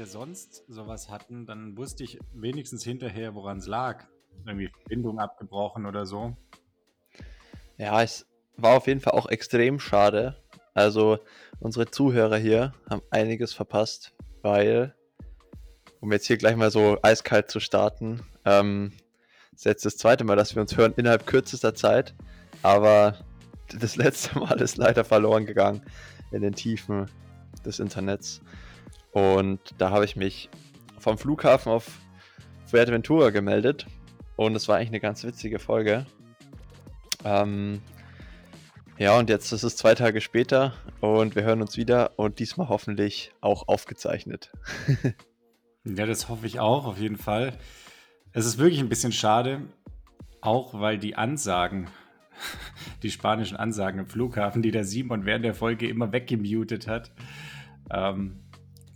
wir sonst sowas hatten, dann wusste ich wenigstens hinterher, woran es lag. Irgendwie Verbindung abgebrochen oder so. Ja, es war auf jeden Fall auch extrem schade. Also unsere Zuhörer hier haben einiges verpasst, weil, um jetzt hier gleich mal so eiskalt zu starten, ähm, ist jetzt das zweite Mal, dass wir uns hören innerhalb kürzester Zeit, aber das letzte Mal ist leider verloren gegangen in den Tiefen des Internets. Und da habe ich mich vom Flughafen auf Fuerteventura gemeldet. Und es war eigentlich eine ganz witzige Folge. Ähm, ja, und jetzt ist es zwei Tage später und wir hören uns wieder und diesmal hoffentlich auch aufgezeichnet. ja, das hoffe ich auch, auf jeden Fall. Es ist wirklich ein bisschen schade, auch weil die Ansagen, die spanischen Ansagen im Flughafen, die der Simon während der Folge immer weggemutet hat, ähm,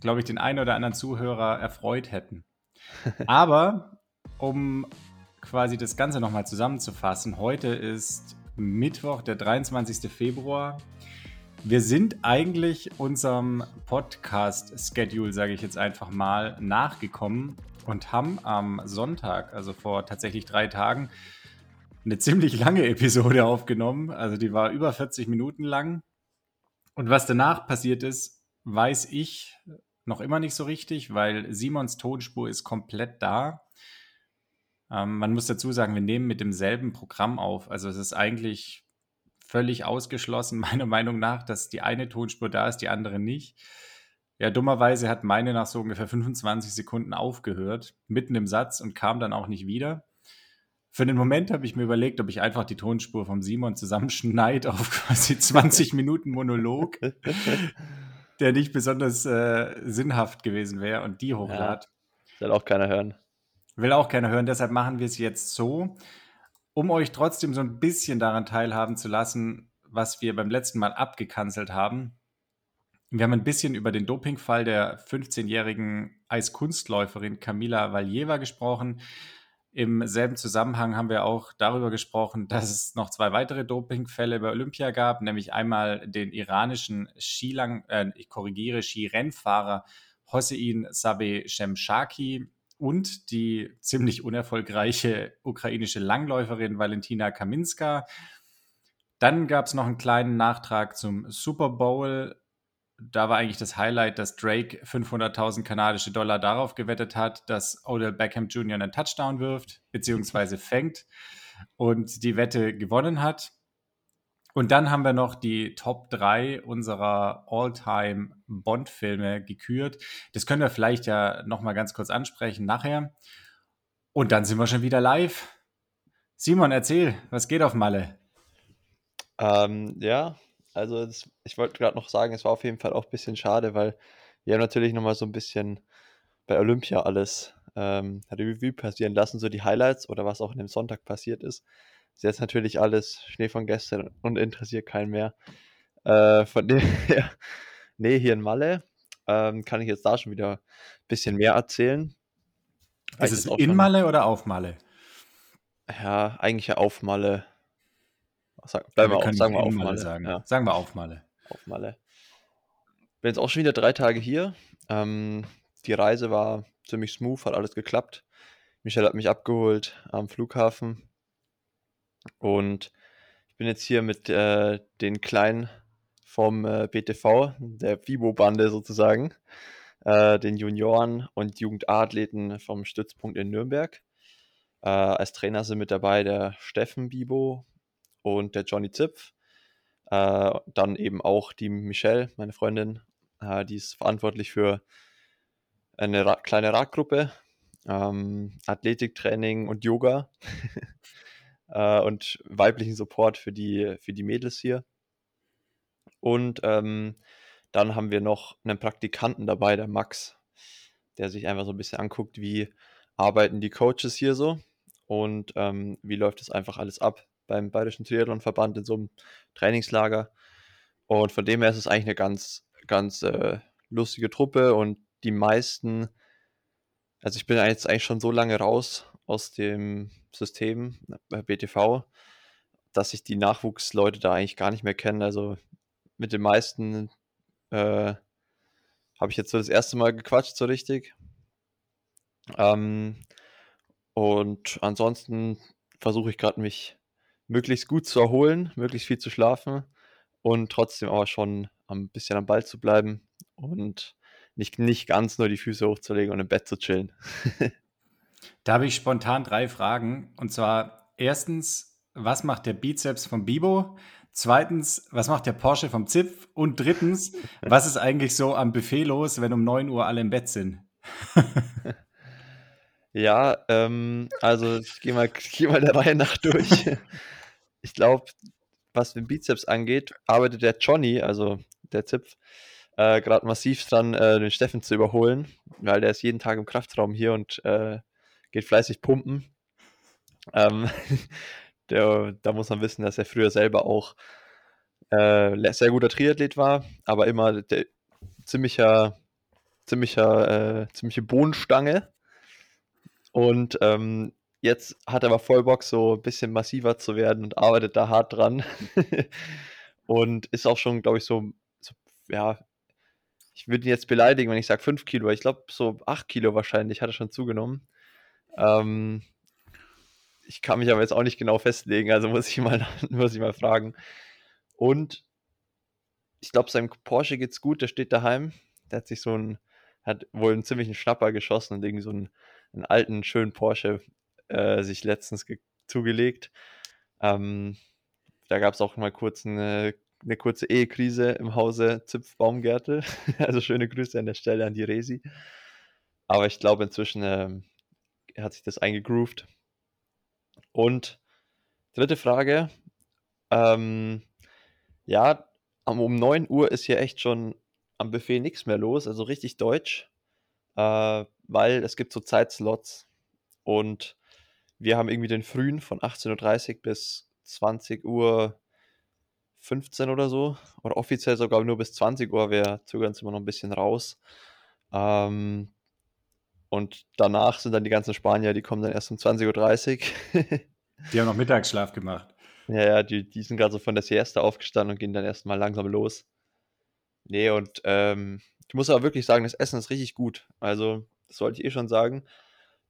glaube ich, den einen oder anderen Zuhörer erfreut hätten. Aber um quasi das Ganze nochmal zusammenzufassen, heute ist Mittwoch, der 23. Februar. Wir sind eigentlich unserem Podcast-Schedule, sage ich jetzt einfach mal, nachgekommen und haben am Sonntag, also vor tatsächlich drei Tagen, eine ziemlich lange Episode aufgenommen. Also die war über 40 Minuten lang. Und was danach passiert ist, weiß ich noch immer nicht so richtig, weil Simons Tonspur ist komplett da. Ähm, man muss dazu sagen, wir nehmen mit demselben Programm auf. Also es ist eigentlich völlig ausgeschlossen, meiner Meinung nach, dass die eine Tonspur da ist, die andere nicht. Ja, dummerweise hat meine nach so ungefähr 25 Sekunden aufgehört, mitten im Satz und kam dann auch nicht wieder. Für den Moment habe ich mir überlegt, ob ich einfach die Tonspur vom Simon zusammenschneide auf quasi 20 Minuten Monolog, der nicht besonders äh, sinnhaft gewesen wäre und die hochlad. Ja, will auch keiner hören. Will auch keiner hören, deshalb machen wir es jetzt so, um euch trotzdem so ein bisschen daran teilhaben zu lassen, was wir beim letzten Mal abgekanzelt haben. Wir haben ein bisschen über den Dopingfall der 15-jährigen Eiskunstläuferin Camila Valjeva gesprochen. Im selben Zusammenhang haben wir auch darüber gesprochen, dass es noch zwei weitere Dopingfälle bei Olympia gab, nämlich einmal den iranischen Skilang, äh, ich korrigiere, Skirennfahrer Hossein Sabeh Shemshaki und die ziemlich unerfolgreiche ukrainische Langläuferin Valentina Kaminska. Dann gab es noch einen kleinen Nachtrag zum Super Bowl. Da war eigentlich das Highlight, dass Drake 500.000 kanadische Dollar darauf gewettet hat, dass Odell Beckham Jr. einen Touchdown wirft, beziehungsweise fängt und die Wette gewonnen hat. Und dann haben wir noch die Top 3 unserer All-Time Bond-Filme gekürt. Das können wir vielleicht ja nochmal ganz kurz ansprechen nachher. Und dann sind wir schon wieder live. Simon, erzähl, was geht auf Malle? Ähm, ja, also das, ich wollte gerade noch sagen, es war auf jeden Fall auch ein bisschen schade, weil wir haben natürlich nochmal so ein bisschen bei Olympia alles ähm, Revue passieren lassen, so die Highlights oder was auch in dem Sonntag passiert ist. Ist jetzt natürlich alles Schnee von gestern und interessiert keinen mehr. Äh, von dem her, nee, hier in Malle ähm, kann ich jetzt da schon wieder ein bisschen mehr erzählen. Ist es in Malle oder auf Malle? Ja, eigentlich ja auf Malle. Sag, bleiben wir, wir auf, sagen wir auf Malle. Sagen. Ja. sagen wir auf Malle. Auf Malle. Bin jetzt auch schon wieder drei Tage hier. Ähm, die Reise war ziemlich smooth, hat alles geklappt. Michelle hat mich abgeholt am Flughafen. Und ich bin jetzt hier mit äh, den Kleinen vom äh, BTV, der FIBO-Bande sozusagen, äh, den Junioren und Jugendathleten vom Stützpunkt in Nürnberg. Äh, als Trainer sind mit dabei der Steffen Bibo und der Johnny Zipf. Äh, dann eben auch die Michelle, meine Freundin, äh, die ist verantwortlich für eine Ra kleine Radgruppe, ähm, Athletiktraining und Yoga. äh, und weiblichen Support für die, für die Mädels hier. Und ähm, dann haben wir noch einen Praktikanten dabei, der Max, der sich einfach so ein bisschen anguckt, wie arbeiten die Coaches hier so und ähm, wie läuft das einfach alles ab beim Bayerischen Triathlonverband in so einem Trainingslager. Und von dem her ist es eigentlich eine ganz, ganz äh, lustige Truppe und die meisten, also ich bin jetzt eigentlich schon so lange raus aus dem System bei BTV, dass ich die Nachwuchsleute da eigentlich gar nicht mehr kenne. Also mit den meisten äh, habe ich jetzt so das erste Mal gequatscht, so richtig. Ähm, und ansonsten versuche ich gerade mich möglichst gut zu erholen, möglichst viel zu schlafen und trotzdem aber schon ein bisschen am Ball zu bleiben und nicht, nicht ganz nur die Füße hochzulegen und im Bett zu chillen. da habe ich spontan drei Fragen. Und zwar erstens, was macht der Bizeps vom Bibo? Zweitens, was macht der Porsche vom Zipf? Und drittens, was ist eigentlich so am Buffet los, wenn um 9 Uhr alle im Bett sind? ja, ähm, also ich gehe mal, geh mal der Reihe nach durch. ich glaube, was den Bizeps angeht, arbeitet der Johnny, also der Zipf, äh, gerade massiv dran, äh, den Steffen zu überholen, weil der ist jeden Tag im Kraftraum hier und äh, geht fleißig pumpen. Ähm, der, da muss man wissen, dass er früher selber auch äh, sehr guter Triathlet war, aber immer der, ziemlicher, ziemlicher, äh, ziemliche Bohnenstange. Und ähm, jetzt hat er aber voll Bock, so ein bisschen massiver zu werden und arbeitet da hart dran. und ist auch schon, glaube ich, so, so, ja, ich würde ihn jetzt beleidigen, wenn ich sage 5 Kilo. Ich glaube, so 8 Kilo wahrscheinlich hat er schon zugenommen. Ähm, ich kann mich aber jetzt auch nicht genau festlegen, also muss ich mal, muss ich mal fragen. Und ich glaube, seinem Porsche geht's gut, der steht daheim. Der hat sich so ein, hat wohl einen ziemlichen Schnapper geschossen und irgendwie so einen, einen alten, schönen Porsche äh, sich letztens zugelegt. Ähm, da gab es auch mal kurz eine, eine kurze Ehekrise im Hause Zipf Baumgärtel. also schöne Grüße an der Stelle an die Resi. Aber ich glaube, inzwischen ähm, hat sich das eingegroovt. Und dritte Frage. Ähm, ja, um 9 Uhr ist hier echt schon am Buffet nichts mehr los, also richtig deutsch, äh, weil es gibt so Zeitslots und wir haben irgendwie den frühen von 18.30 Uhr bis 20 Uhr 15 oder so. Oder offiziell sogar nur bis 20 Uhr. Wir zögern uns immer noch ein bisschen raus. Ähm, und danach sind dann die ganzen Spanier, die kommen dann erst um 20.30 Uhr. die haben noch Mittagsschlaf gemacht. Ja, ja, die, die sind gerade so von der Siesta aufgestanden und gehen dann erstmal langsam los. Nee, und ähm, ich muss aber wirklich sagen, das Essen ist richtig gut. Also, das wollte ich eh schon sagen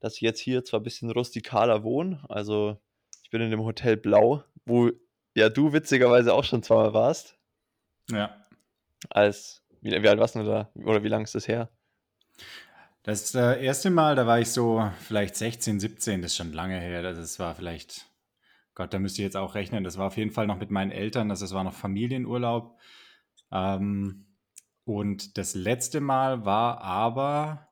dass ich jetzt hier zwar ein bisschen rustikaler wohne. Also ich bin in dem Hotel Blau, wo ja du witzigerweise auch schon zweimal warst. Ja. Als, wie, wie alt warst du da? Oder wie lange ist das her? Das äh, erste Mal, da war ich so vielleicht 16, 17, das ist schon lange her. Das war vielleicht, Gott, da müsst ihr jetzt auch rechnen. Das war auf jeden Fall noch mit meinen Eltern, das war noch Familienurlaub. Ähm, und das letzte Mal war aber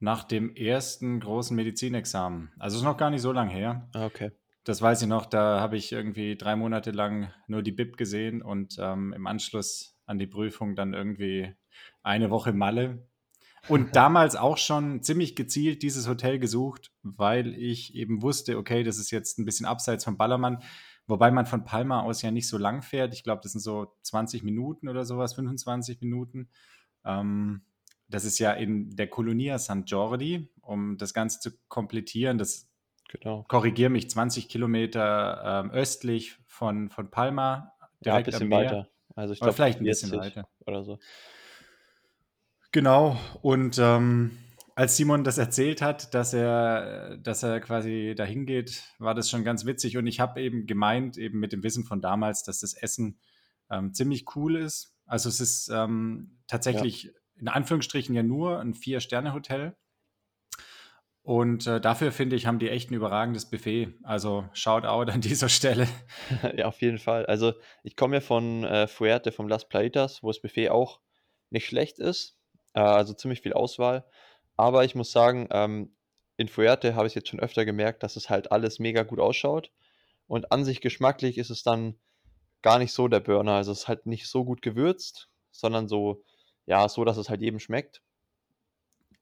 nach dem ersten großen Medizinexamen. Also ist noch gar nicht so lange her. Ah, okay. Das weiß ich noch, da habe ich irgendwie drei Monate lang nur die BIP gesehen und ähm, im Anschluss an die Prüfung dann irgendwie eine Woche Malle. Und damals auch schon ziemlich gezielt dieses Hotel gesucht, weil ich eben wusste, okay, das ist jetzt ein bisschen abseits von Ballermann, wobei man von Palma aus ja nicht so lang fährt. Ich glaube, das sind so 20 Minuten oder sowas, 25 Minuten. Ähm, das ist ja in der Colonia St. Jordi, um das Ganze zu komplettieren. Das genau. korrigiere mich 20 Kilometer ähm, östlich von, von Palma. Direkt ja, ein bisschen weiter. Also ich glaube, vielleicht ein bisschen weiter. Oder so. Genau. Und ähm, als Simon das erzählt hat, dass er, dass er quasi dahin geht, war das schon ganz witzig. Und ich habe eben gemeint, eben mit dem Wissen von damals, dass das Essen ähm, ziemlich cool ist. Also es ist ähm, tatsächlich ja in Anführungsstrichen ja nur ein Vier-Sterne-Hotel. Und äh, dafür finde ich, haben die echt ein überragendes Buffet. Also Shoutout an dieser Stelle. ja, auf jeden Fall. Also ich komme ja von äh, Fuerte, vom Las Plaitas, wo das Buffet auch nicht schlecht ist. Äh, also ziemlich viel Auswahl. Aber ich muss sagen, ähm, in Fuerte habe ich jetzt schon öfter gemerkt, dass es halt alles mega gut ausschaut. Und an sich geschmacklich ist es dann gar nicht so der Burner. Also es ist halt nicht so gut gewürzt, sondern so ja, so, dass es halt jedem schmeckt.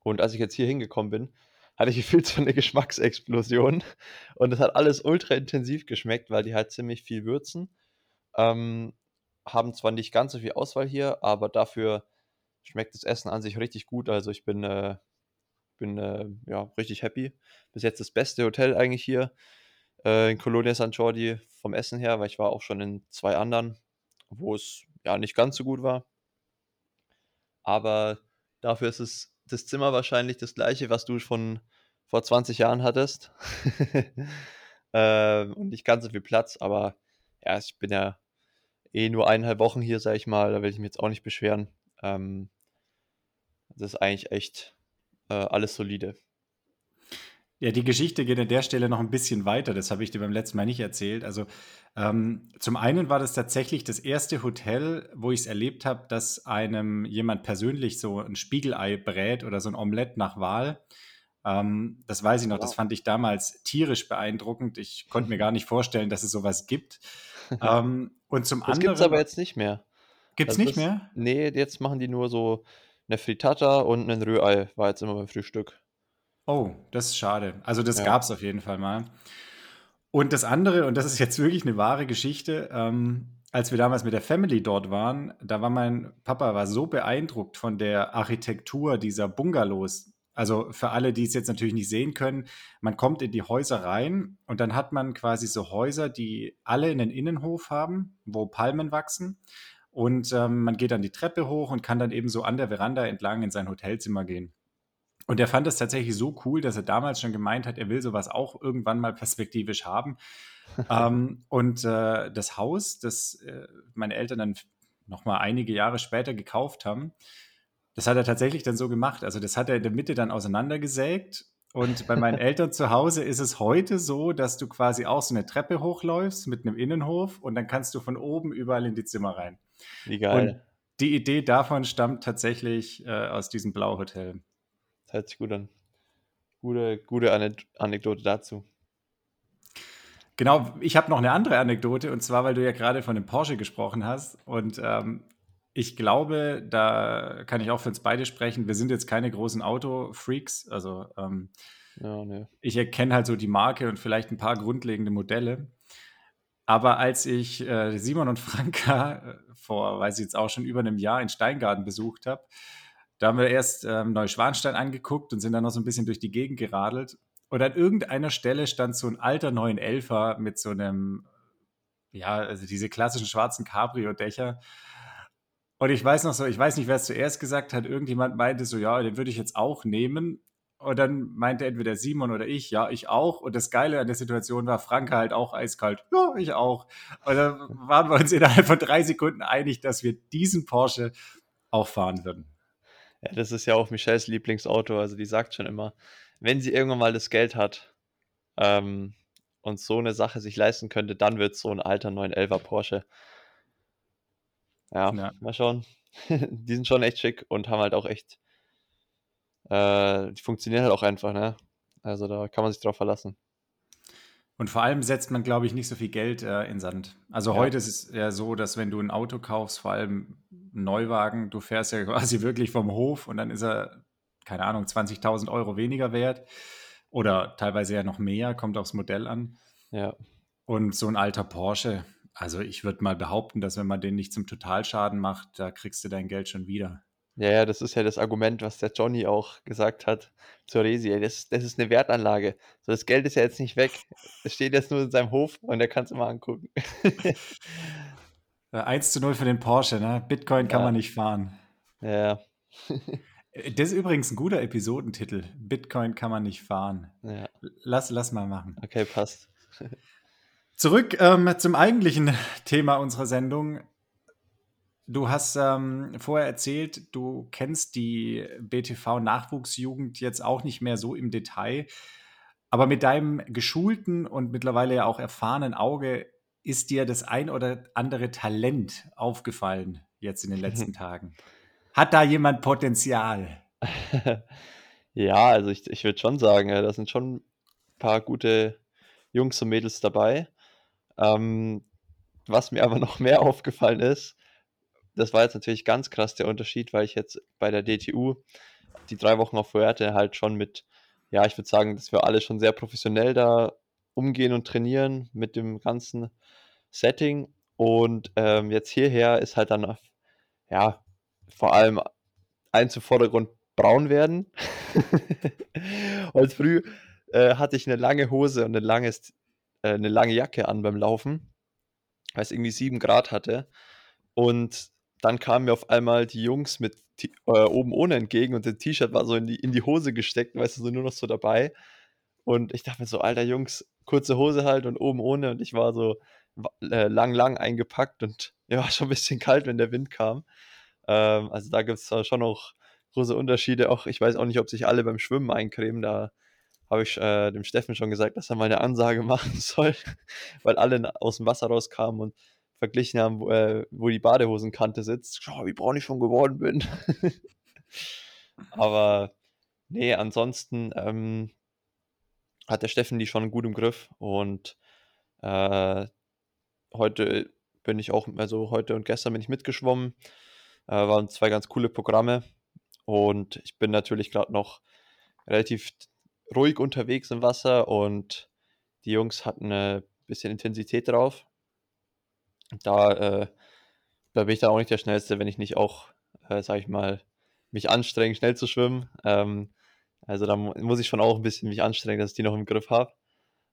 Und als ich jetzt hier hingekommen bin, hatte ich gefühlt so eine Geschmacksexplosion. Und es hat alles ultra intensiv geschmeckt, weil die halt ziemlich viel würzen. Ähm, haben zwar nicht ganz so viel Auswahl hier, aber dafür schmeckt das Essen an sich richtig gut. Also ich bin, äh, bin äh, ja, richtig happy. Bis jetzt das beste Hotel eigentlich hier äh, in Colonia San Jordi vom Essen her, weil ich war auch schon in zwei anderen, wo es ja nicht ganz so gut war. aber dafür ist es das Zimmer wahrscheinlich das gleiche, was du von vor 20 Jahren hattest. ähm, und nicht ganz so viel Platz, aber ja, ich bin ja eh nur eineinhalb Wochen hier, sag ich mal, da will ich mich jetzt auch nicht beschweren. Ähm, das ist eigentlich echt äh, alles solide. Ja, die Geschichte geht an der Stelle noch ein bisschen weiter. Das habe ich dir beim letzten Mal nicht erzählt. Also ähm, zum einen war das tatsächlich das erste Hotel, wo ich es erlebt habe, dass einem jemand persönlich so ein Spiegelei brät oder so ein Omelett nach Wahl. Ähm, das weiß ich noch, wow. das fand ich damals tierisch beeindruckend. Ich konnte mir gar nicht vorstellen, dass es sowas gibt. ähm, und zum das anderen. Das gibt es aber jetzt nicht mehr. Gibt es also nicht mehr? Nee, jetzt machen die nur so eine Frittata und ein Rührei, war jetzt immer beim Frühstück. Oh, das ist schade. Also das ja. gab es auf jeden Fall mal. Und das andere, und das ist jetzt wirklich eine wahre Geschichte, ähm, als wir damals mit der Family dort waren, da war mein Papa war so beeindruckt von der Architektur dieser Bungalows. Also für alle, die es jetzt natürlich nicht sehen können, man kommt in die Häuser rein und dann hat man quasi so Häuser, die alle einen Innenhof haben, wo Palmen wachsen. Und ähm, man geht dann die Treppe hoch und kann dann eben so an der Veranda entlang in sein Hotelzimmer gehen. Und er fand es tatsächlich so cool, dass er damals schon gemeint hat, er will sowas auch irgendwann mal perspektivisch haben. ähm, und äh, das Haus, das äh, meine Eltern dann noch mal einige Jahre später gekauft haben, das hat er tatsächlich dann so gemacht. Also das hat er in der Mitte dann auseinandergesägt. Und bei meinen Eltern zu Hause ist es heute so, dass du quasi auch so eine Treppe hochläufst mit einem Innenhof und dann kannst du von oben überall in die Zimmer rein. Wie geil. Und die Idee davon stammt tatsächlich äh, aus diesem Blauhotel. Das hört sich gut an. Gute, gute Anekdote dazu. Genau, ich habe noch eine andere Anekdote und zwar, weil du ja gerade von dem Porsche gesprochen hast und ähm, ich glaube, da kann ich auch für uns beide sprechen. Wir sind jetzt keine großen Autofreaks, also ähm, ja, nee. ich erkenne halt so die Marke und vielleicht ein paar grundlegende Modelle. Aber als ich äh, Simon und Franka äh, vor, weiß ich jetzt auch schon über einem Jahr in Steingarten besucht habe, da haben wir erst ähm, Neuschwanstein angeguckt und sind dann noch so ein bisschen durch die Gegend geradelt. Und an irgendeiner Stelle stand so ein alter 911er mit so einem, ja, also diese klassischen schwarzen Cabrio-Dächer. Und ich weiß noch so, ich weiß nicht, wer es zuerst gesagt hat, irgendjemand meinte so, ja, den würde ich jetzt auch nehmen. Und dann meinte entweder Simon oder ich, ja, ich auch. Und das Geile an der Situation war, Franke halt auch eiskalt, ja, ich auch. Und dann waren wir uns innerhalb von drei Sekunden einig, dass wir diesen Porsche auch fahren würden. Ja, das ist ja auch Michelles Lieblingsauto. Also die sagt schon immer, wenn sie irgendwann mal das Geld hat ähm, und so eine Sache sich leisten könnte, dann wird es so ein alter 911er Porsche. Ja, ja, mal schauen. die sind schon echt schick und haben halt auch echt, äh, die funktionieren halt auch einfach, ne? Also da kann man sich drauf verlassen. Und vor allem setzt man, glaube ich, nicht so viel Geld äh, in Sand. Also ja. heute ist es ja so, dass wenn du ein Auto kaufst, vor allem einen Neuwagen, du fährst ja quasi wirklich vom Hof und dann ist er, keine Ahnung, 20.000 Euro weniger wert oder teilweise ja noch mehr, kommt aufs Modell an. Ja. Und so ein alter Porsche, also ich würde mal behaupten, dass wenn man den nicht zum Totalschaden macht, da kriegst du dein Geld schon wieder. Ja, ja, das ist ja das Argument, was der Johnny auch gesagt hat zur Resi. Das, das ist eine Wertanlage. So, das Geld ist ja jetzt nicht weg. Es steht jetzt nur in seinem Hof und er kann es immer angucken. 1 zu 0 für den Porsche, ne? Bitcoin kann ja. man nicht fahren. Ja. Äh, das ist übrigens ein guter Episodentitel. Bitcoin kann man nicht fahren. Ja. Lass, lass mal machen. Okay, passt. Zurück ähm, zum eigentlichen Thema unserer Sendung. Du hast ähm, vorher erzählt, du kennst die BTV-Nachwuchsjugend jetzt auch nicht mehr so im Detail. Aber mit deinem geschulten und mittlerweile ja auch erfahrenen Auge ist dir das ein oder andere Talent aufgefallen jetzt in den letzten Tagen? Hat da jemand Potenzial? ja, also ich, ich würde schon sagen, da sind schon ein paar gute Jungs und Mädels dabei. Ähm, was mir aber noch mehr aufgefallen ist, das war jetzt natürlich ganz krass der Unterschied, weil ich jetzt bei der DTU die drei Wochen auf Fuerte halt schon mit, ja, ich würde sagen, dass wir alle schon sehr professionell da umgehen und trainieren mit dem ganzen Setting. Und ähm, jetzt hierher ist halt dann, ja, vor allem eins im Vordergrund braun werden. Heute früh äh, hatte ich eine lange Hose und ein langes, äh, eine lange Jacke an beim Laufen, weil es irgendwie sieben Grad hatte. Und dann kamen mir auf einmal die Jungs mit äh, oben ohne entgegen und das T-Shirt war so in die, in die Hose gesteckt, weißt du, so nur noch so dabei. Und ich dachte mir so, alter Jungs, kurze Hose halt und oben ohne. Und ich war so äh, lang, lang eingepackt und ja, war schon ein bisschen kalt, wenn der Wind kam. Ähm, also da gibt es schon noch große Unterschiede. Auch ich weiß auch nicht, ob sich alle beim Schwimmen eincremen. Da habe ich äh, dem Steffen schon gesagt, dass er mal eine Ansage machen soll, weil alle aus dem Wasser rauskamen und verglichen haben, wo, äh, wo die Badehosenkante sitzt. Schau, wie braun ich schon geworden bin. Aber nee, ansonsten ähm, hat der Steffen die schon gut im Griff und äh, heute bin ich auch, also heute und gestern bin ich mitgeschwommen. Äh, waren zwei ganz coole Programme und ich bin natürlich gerade noch relativ ruhig unterwegs im Wasser und die Jungs hatten ein bisschen Intensität drauf. Da, äh, da bin ich dann auch nicht der Schnellste, wenn ich nicht auch, äh, sag ich mal, mich anstrenge, schnell zu schwimmen. Ähm, also da muss ich schon auch ein bisschen mich anstrengen, dass ich die noch im Griff habe.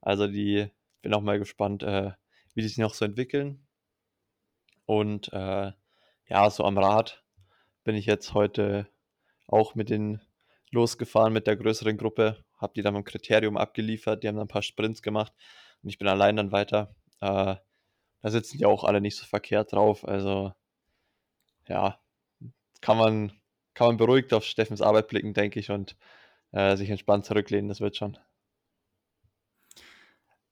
Also die bin auch mal gespannt, äh, wie die sich noch so entwickeln. Und äh, ja, so am Rad bin ich jetzt heute auch mit den losgefahren mit der größeren Gruppe, habe die dann beim Kriterium abgeliefert, die haben dann ein paar Sprints gemacht und ich bin allein dann weiter. Äh, da sitzen die auch alle nicht so verkehrt drauf. Also ja, kann man, kann man beruhigt auf Steffens Arbeit blicken, denke ich, und äh, sich entspannt zurücklehnen, das wird schon.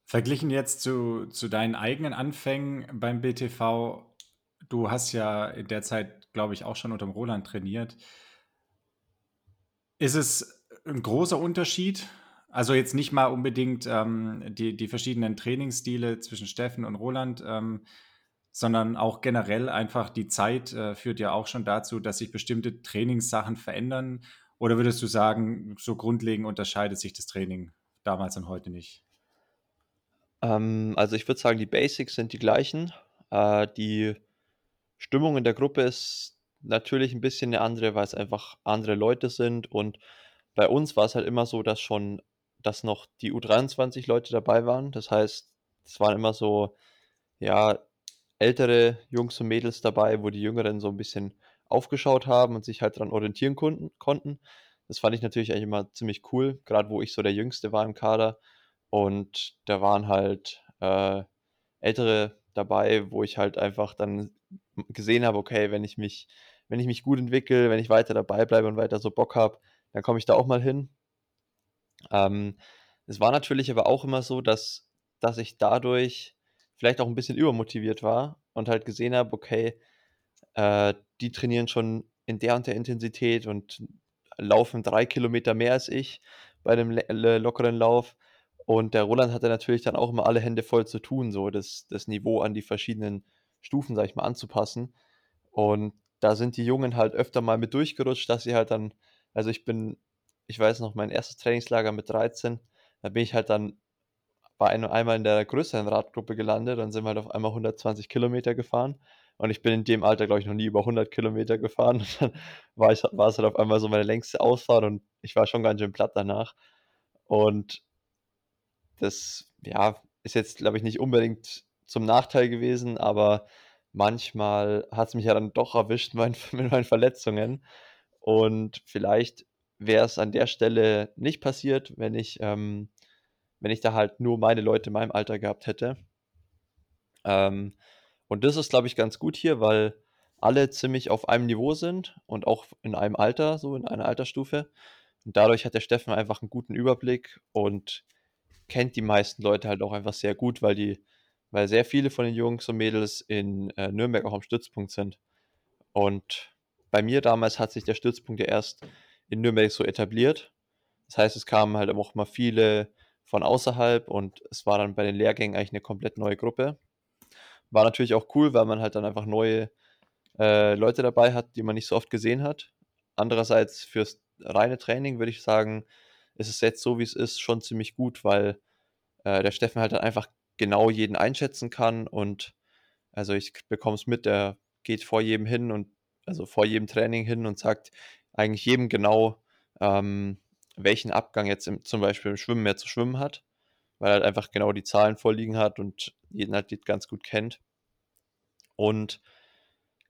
Verglichen jetzt zu, zu deinen eigenen Anfängen beim BTV, du hast ja in der Zeit, glaube ich, auch schon unter dem Roland trainiert. Ist es ein großer Unterschied? Also jetzt nicht mal unbedingt ähm, die, die verschiedenen Trainingsstile zwischen Steffen und Roland, ähm, sondern auch generell einfach die Zeit äh, führt ja auch schon dazu, dass sich bestimmte Trainingssachen verändern. Oder würdest du sagen, so grundlegend unterscheidet sich das Training damals und heute nicht? Ähm, also ich würde sagen, die Basics sind die gleichen. Äh, die Stimmung in der Gruppe ist natürlich ein bisschen eine andere, weil es einfach andere Leute sind und bei uns war es halt immer so, dass schon dass noch die U23 Leute dabei waren. Das heißt, es waren immer so, ja, ältere Jungs und Mädels dabei, wo die Jüngeren so ein bisschen aufgeschaut haben und sich halt daran orientieren konnten. Das fand ich natürlich eigentlich immer ziemlich cool, gerade wo ich so der Jüngste war im Kader. Und da waren halt äh, ältere dabei, wo ich halt einfach dann gesehen habe, okay, wenn ich mich, wenn ich mich gut entwickle, wenn ich weiter dabei bleibe und weiter so Bock habe, dann komme ich da auch mal hin. Ähm, es war natürlich aber auch immer so, dass, dass ich dadurch vielleicht auch ein bisschen übermotiviert war und halt gesehen habe, okay, äh, die trainieren schon in der und der Intensität und laufen drei Kilometer mehr als ich bei einem lockeren Lauf. Und der Roland hatte natürlich dann auch immer alle Hände voll zu tun, so das, das Niveau an die verschiedenen Stufen, sag ich mal, anzupassen. Und da sind die Jungen halt öfter mal mit durchgerutscht, dass sie halt dann, also ich bin, ich weiß noch, mein erstes Trainingslager mit 13, da bin ich halt dann bei einem, einmal in der größeren Radgruppe gelandet, dann sind wir halt auf einmal 120 Kilometer gefahren. Und ich bin in dem Alter, glaube ich, noch nie über 100 Kilometer gefahren. Und dann war, ich, war es halt auf einmal so meine längste Ausfahrt und ich war schon ganz schön platt danach. Und das, ja, ist jetzt, glaube ich, nicht unbedingt zum Nachteil gewesen, aber manchmal hat es mich ja dann doch erwischt mein, mit meinen Verletzungen. Und vielleicht wäre es an der Stelle nicht passiert, wenn ich, ähm, wenn ich da halt nur meine Leute in meinem Alter gehabt hätte. Ähm, und das ist, glaube ich, ganz gut hier, weil alle ziemlich auf einem Niveau sind und auch in einem Alter, so in einer Altersstufe. Und dadurch hat der Steffen einfach einen guten Überblick und kennt die meisten Leute halt auch einfach sehr gut, weil die, weil sehr viele von den Jungs und Mädels in äh, Nürnberg auch am Stützpunkt sind. Und bei mir damals hat sich der Stützpunkt ja erst in Nürnberg so etabliert. Das heißt, es kamen halt auch mal viele von außerhalb und es war dann bei den Lehrgängen eigentlich eine komplett neue Gruppe. War natürlich auch cool, weil man halt dann einfach neue äh, Leute dabei hat, die man nicht so oft gesehen hat. Andererseits fürs reine Training würde ich sagen, ist es jetzt so, wie es ist, schon ziemlich gut, weil äh, der Steffen halt dann einfach genau jeden einschätzen kann und also ich bekomme es mit, der geht vor jedem hin und also vor jedem Training hin und sagt eigentlich jedem genau, ähm, welchen Abgang jetzt im, zum Beispiel im Schwimmen mehr zu schwimmen hat, weil er halt einfach genau die Zahlen vorliegen hat und jeden halt ganz gut kennt. Und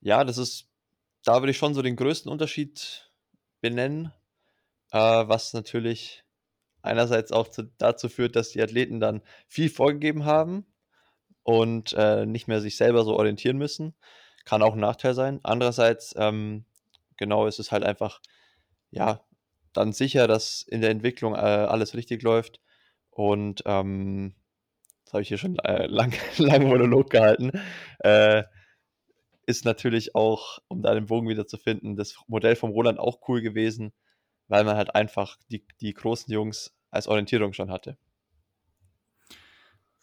ja, das ist da würde ich schon so den größten Unterschied benennen, äh, was natürlich einerseits auch zu, dazu führt, dass die Athleten dann viel vorgegeben haben und äh, nicht mehr sich selber so orientieren müssen. Kann auch ein Nachteil sein. Andererseits, ähm, genau, ist es halt einfach, ja, dann sicher, dass in der Entwicklung äh, alles richtig läuft. Und ähm, das habe ich hier schon äh, lang, lang Monolog gehalten. Äh, ist natürlich auch, um da den Bogen wieder zu finden, das Modell vom Roland auch cool gewesen, weil man halt einfach die, die großen Jungs als Orientierung schon hatte.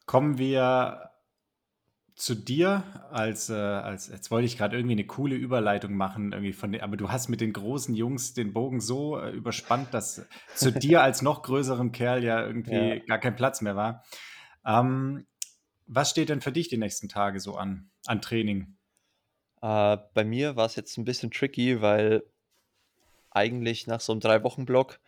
Kommen wir zu dir als, äh, als jetzt wollte ich gerade irgendwie eine coole Überleitung machen, irgendwie von aber du hast mit den großen Jungs den Bogen so äh, überspannt, dass zu dir als noch größerem Kerl ja irgendwie ja. gar kein Platz mehr war. Ähm, was steht denn für dich die nächsten Tage so an, an Training? Äh, bei mir war es jetzt ein bisschen tricky, weil eigentlich nach so einem Drei-Wochen-Block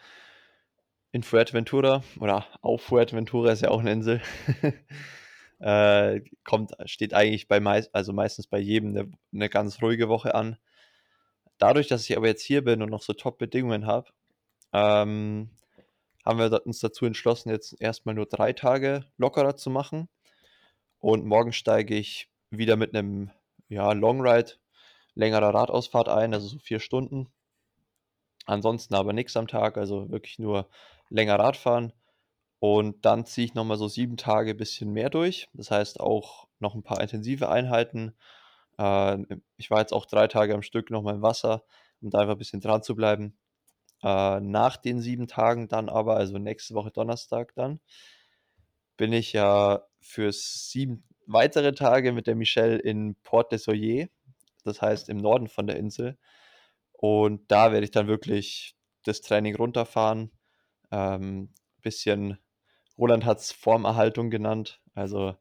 in Fuerteventura oder auf Fuerteventura ist ja auch eine Insel, äh, kommt, steht eigentlich bei meist, also meistens bei jedem eine, eine, ganz ruhige Woche an. Dadurch, dass ich aber jetzt hier bin und noch so Top-Bedingungen habe, ähm, haben wir uns dazu entschlossen, jetzt erstmal nur drei Tage lockerer zu machen. Und morgen steige ich wieder mit einem ja, Longride, längerer Radausfahrt ein, also so vier Stunden. Ansonsten aber nichts am Tag, also wirklich nur länger Radfahren. Und dann ziehe ich nochmal so sieben Tage ein bisschen mehr durch. Das heißt auch noch ein paar intensive Einheiten. Äh, ich war jetzt auch drei Tage am Stück nochmal im Wasser, um da einfach ein bisschen dran zu bleiben. Äh, nach den sieben Tagen dann aber, also nächste Woche Donnerstag dann, bin ich ja für sieben weitere Tage mit der Michelle in Port des Soyer, das heißt im Norden von der Insel. Und da werde ich dann wirklich das Training runterfahren. Ähm, bisschen, Roland hat es Formerhaltung genannt. Also ein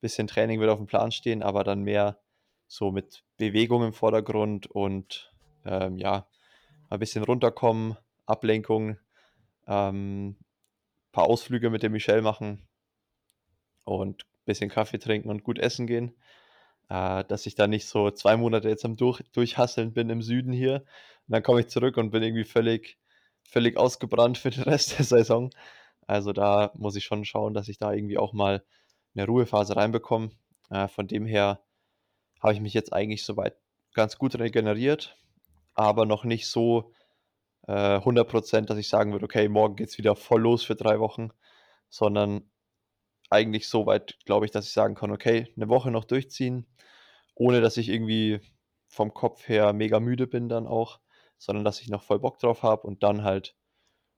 bisschen Training wird auf dem Plan stehen, aber dann mehr so mit Bewegung im Vordergrund und ähm, ja, ein bisschen runterkommen, Ablenkung, ähm, paar Ausflüge mit dem Michel machen und ein bisschen Kaffee trinken und gut essen gehen. Äh, dass ich da nicht so zwei Monate jetzt am Durch Durchhasseln bin im Süden hier. Und dann komme ich zurück und bin irgendwie völlig, völlig ausgebrannt für den Rest der Saison. Also da muss ich schon schauen, dass ich da irgendwie auch mal eine Ruhephase reinbekomme. Äh, von dem her habe ich mich jetzt eigentlich soweit ganz gut regeneriert aber noch nicht so äh, 100%, dass ich sagen würde, okay, morgen geht es wieder voll los für drei Wochen, sondern eigentlich so weit, glaube ich, dass ich sagen kann, okay, eine Woche noch durchziehen, ohne dass ich irgendwie vom Kopf her mega müde bin dann auch, sondern dass ich noch voll Bock drauf habe und dann halt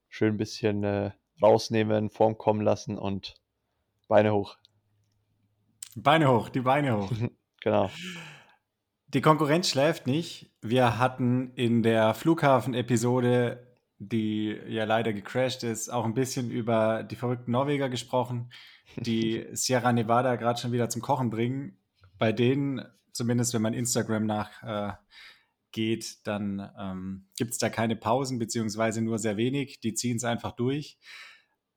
schön ein bisschen äh, rausnehmen, Form kommen lassen und Beine hoch. Beine hoch, die Beine hoch. genau. Die Konkurrenz schläft nicht. Wir hatten in der Flughafen-Episode, die ja leider gecrashed ist, auch ein bisschen über die verrückten Norweger gesprochen, die Sierra Nevada gerade schon wieder zum Kochen bringen. Bei denen, zumindest wenn man Instagram nachgeht, äh, dann ähm, gibt es da keine Pausen, beziehungsweise nur sehr wenig. Die ziehen es einfach durch.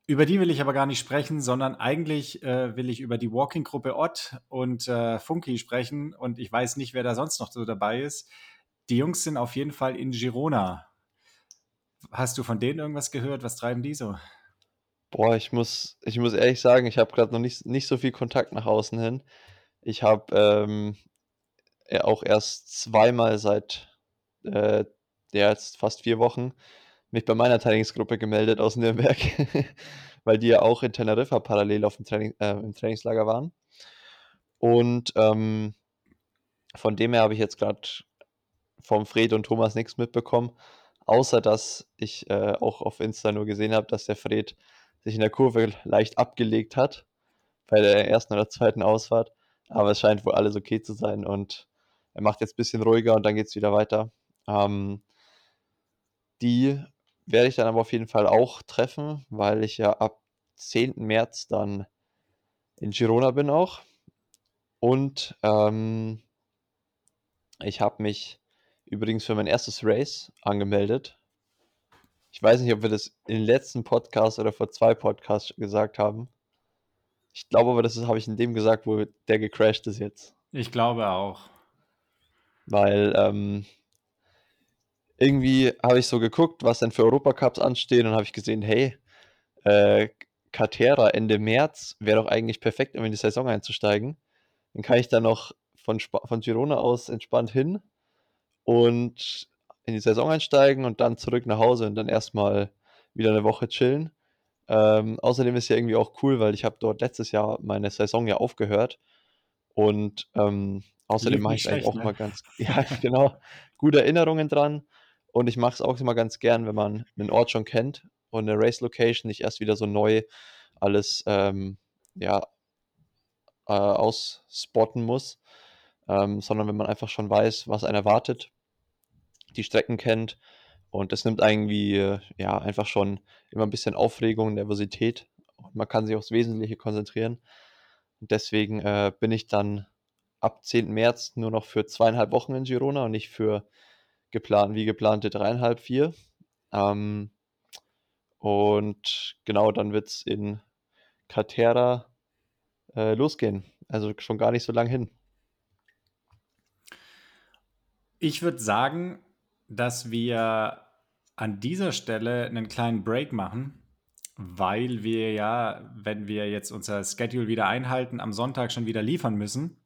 Über die will ich aber gar nicht sprechen, sondern eigentlich äh, will ich über die Walking-Gruppe Ott und äh, Funky sprechen. Und ich weiß nicht, wer da sonst noch so dabei ist. Die Jungs sind auf jeden Fall in Girona. Hast du von denen irgendwas gehört? Was treiben die so? Boah, ich muss, ich muss ehrlich sagen, ich habe gerade noch nicht, nicht so viel Kontakt nach außen hin. Ich habe ähm, auch erst zweimal seit äh, ja, jetzt fast vier Wochen mich bei meiner Trainingsgruppe gemeldet aus Nürnberg, weil die ja auch in Teneriffa parallel auf dem Training, äh, im Trainingslager waren. Und ähm, von dem her habe ich jetzt gerade vom Fred und Thomas nichts mitbekommen, außer dass ich äh, auch auf Insta nur gesehen habe, dass der Fred sich in der Kurve leicht abgelegt hat bei der ersten oder zweiten Ausfahrt. Aber es scheint wohl alles okay zu sein und er macht jetzt ein bisschen ruhiger und dann geht es wieder weiter. Ähm, die werde ich dann aber auf jeden Fall auch treffen, weil ich ja ab 10. März dann in Girona bin auch. Und ähm, ich habe mich übrigens für mein erstes Race angemeldet. Ich weiß nicht, ob wir das im letzten Podcast oder vor zwei Podcasts gesagt haben. Ich glaube aber, das habe ich in dem gesagt, wo der gecrashed ist jetzt. Ich glaube auch. Weil ähm, irgendwie habe ich so geguckt, was denn für Europacups anstehen und habe ich gesehen, hey, äh, Catera Ende März wäre doch eigentlich perfekt, um in die Saison einzusteigen. Dann kann ich da noch von, von Girona aus entspannt hin und in die Saison einsteigen und dann zurück nach Hause und dann erstmal wieder eine Woche chillen. Ähm, außerdem ist ja irgendwie auch cool, weil ich habe dort letztes Jahr meine Saison ja aufgehört und ähm, außerdem mache ich eigentlich auch ne? mal ganz, ja genau, gute Erinnerungen dran und ich mache es auch immer ganz gern, wenn man einen Ort schon kennt und eine Race Location nicht erst wieder so neu alles ähm, ja, äh, ausspotten muss, ähm, sondern wenn man einfach schon weiß, was einen erwartet, die Strecken kennt und das nimmt irgendwie äh, ja einfach schon immer ein bisschen Aufregung, Nervosität und man kann sich aufs Wesentliche konzentrieren. Und deswegen äh, bin ich dann ab 10. März nur noch für zweieinhalb Wochen in Girona und nicht für geplant, wie geplante dreieinhalb, vier. Ähm, und genau, dann wird es in Catera äh, losgehen. Also schon gar nicht so lang hin. Ich würde sagen, dass wir an dieser Stelle einen kleinen Break machen, weil wir ja, wenn wir jetzt unser Schedule wieder einhalten, am Sonntag schon wieder liefern müssen.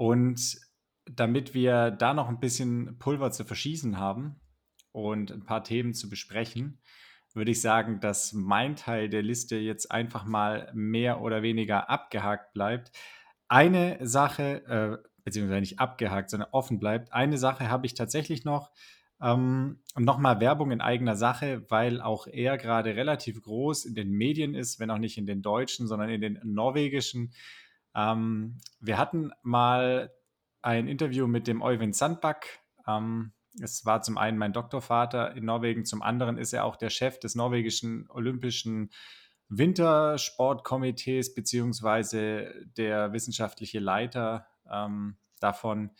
Und damit wir da noch ein bisschen Pulver zu verschießen haben und ein paar Themen zu besprechen, würde ich sagen, dass mein Teil der Liste jetzt einfach mal mehr oder weniger abgehakt bleibt. Eine Sache, äh, beziehungsweise nicht abgehakt, sondern offen bleibt. Eine Sache habe ich tatsächlich noch. Ähm, nochmal Werbung in eigener Sache, weil auch er gerade relativ groß in den Medien ist, wenn auch nicht in den deutschen, sondern in den norwegischen. Ähm, wir hatten mal ein Interview mit dem Eugen Sandback. Ähm, es war zum einen mein Doktorvater in Norwegen, zum anderen ist er auch der Chef des norwegischen Olympischen Wintersportkomitees beziehungsweise der wissenschaftliche Leiter ähm, davon,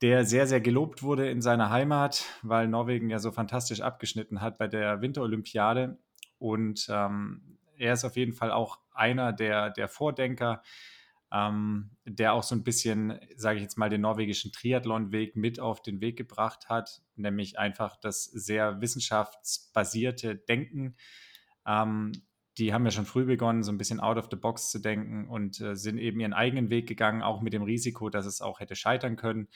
der sehr, sehr gelobt wurde in seiner Heimat, weil Norwegen ja so fantastisch abgeschnitten hat bei der Winterolympiade. Und ähm, er ist auf jeden Fall auch einer der, der Vordenker ähm, der auch so ein bisschen, sage ich jetzt mal, den norwegischen Triathlon-Weg mit auf den Weg gebracht hat, nämlich einfach das sehr wissenschaftsbasierte Denken. Ähm, die haben ja schon früh begonnen, so ein bisschen out of the box zu denken und äh, sind eben ihren eigenen Weg gegangen, auch mit dem Risiko, dass es auch hätte scheitern können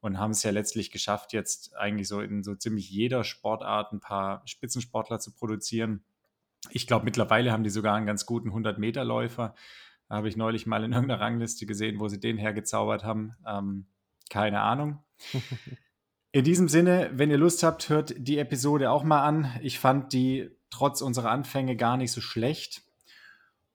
und haben es ja letztlich geschafft, jetzt eigentlich so in so ziemlich jeder Sportart ein paar Spitzensportler zu produzieren. Ich glaube, mittlerweile haben die sogar einen ganz guten 100-Meter-Läufer habe ich neulich mal in irgendeiner Rangliste gesehen, wo sie den hergezaubert haben. Ähm, keine Ahnung. In diesem Sinne, wenn ihr Lust habt, hört die Episode auch mal an. Ich fand die trotz unserer Anfänge gar nicht so schlecht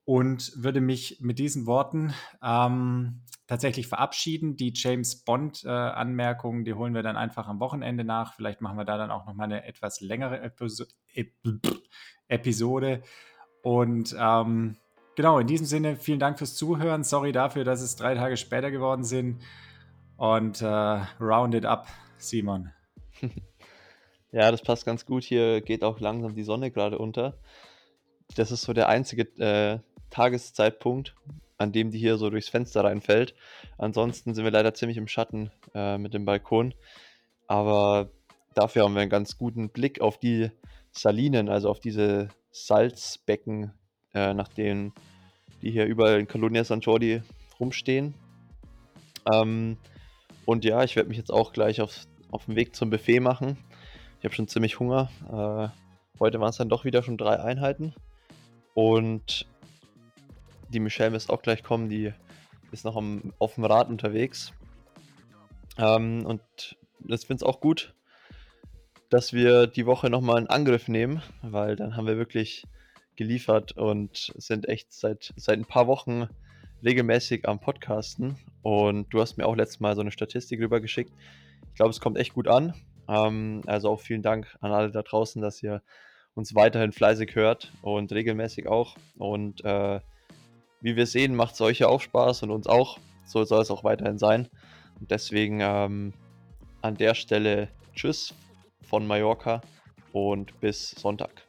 und würde mich mit diesen Worten ähm, tatsächlich verabschieden. Die James Bond-Anmerkungen, äh, die holen wir dann einfach am Wochenende nach. Vielleicht machen wir da dann auch noch mal eine etwas längere Episo Ep Episode. Und ähm, genau, in diesem Sinne, vielen Dank fürs Zuhören. Sorry dafür, dass es drei Tage später geworden sind. Und äh, round it up, Simon. ja, das passt ganz gut. Hier geht auch langsam die Sonne gerade unter. Das ist so der einzige äh, Tageszeitpunkt, an dem die hier so durchs Fenster reinfällt. Ansonsten sind wir leider ziemlich im Schatten äh, mit dem Balkon. Aber dafür haben wir einen ganz guten Blick auf die Salinen, also auf diese Salzbecken, äh, nach denen die hier überall in Colonia San Jordi rumstehen. Ähm, und ja, ich werde mich jetzt auch gleich auf, auf den Weg zum Buffet machen. Ich habe schon ziemlich Hunger. Äh, heute waren es dann doch wieder schon drei Einheiten. Und die Michelle müsste auch gleich kommen, die ist noch am, auf dem Rad unterwegs. Ähm, und das finde ich auch gut, dass wir die Woche nochmal einen Angriff nehmen, weil dann haben wir wirklich geliefert und sind echt seit, seit ein paar Wochen regelmäßig am Podcasten. Und du hast mir auch letztes Mal so eine Statistik rübergeschickt. Ich glaube, es kommt echt gut an. Ähm, also auch vielen Dank an alle da draußen, dass ihr uns weiterhin fleißig hört und regelmäßig auch. Und äh, wie wir sehen, macht es euch ja auch Spaß und uns auch. So soll es auch weiterhin sein. Und deswegen ähm, an der Stelle Tschüss von Mallorca und bis Sonntag.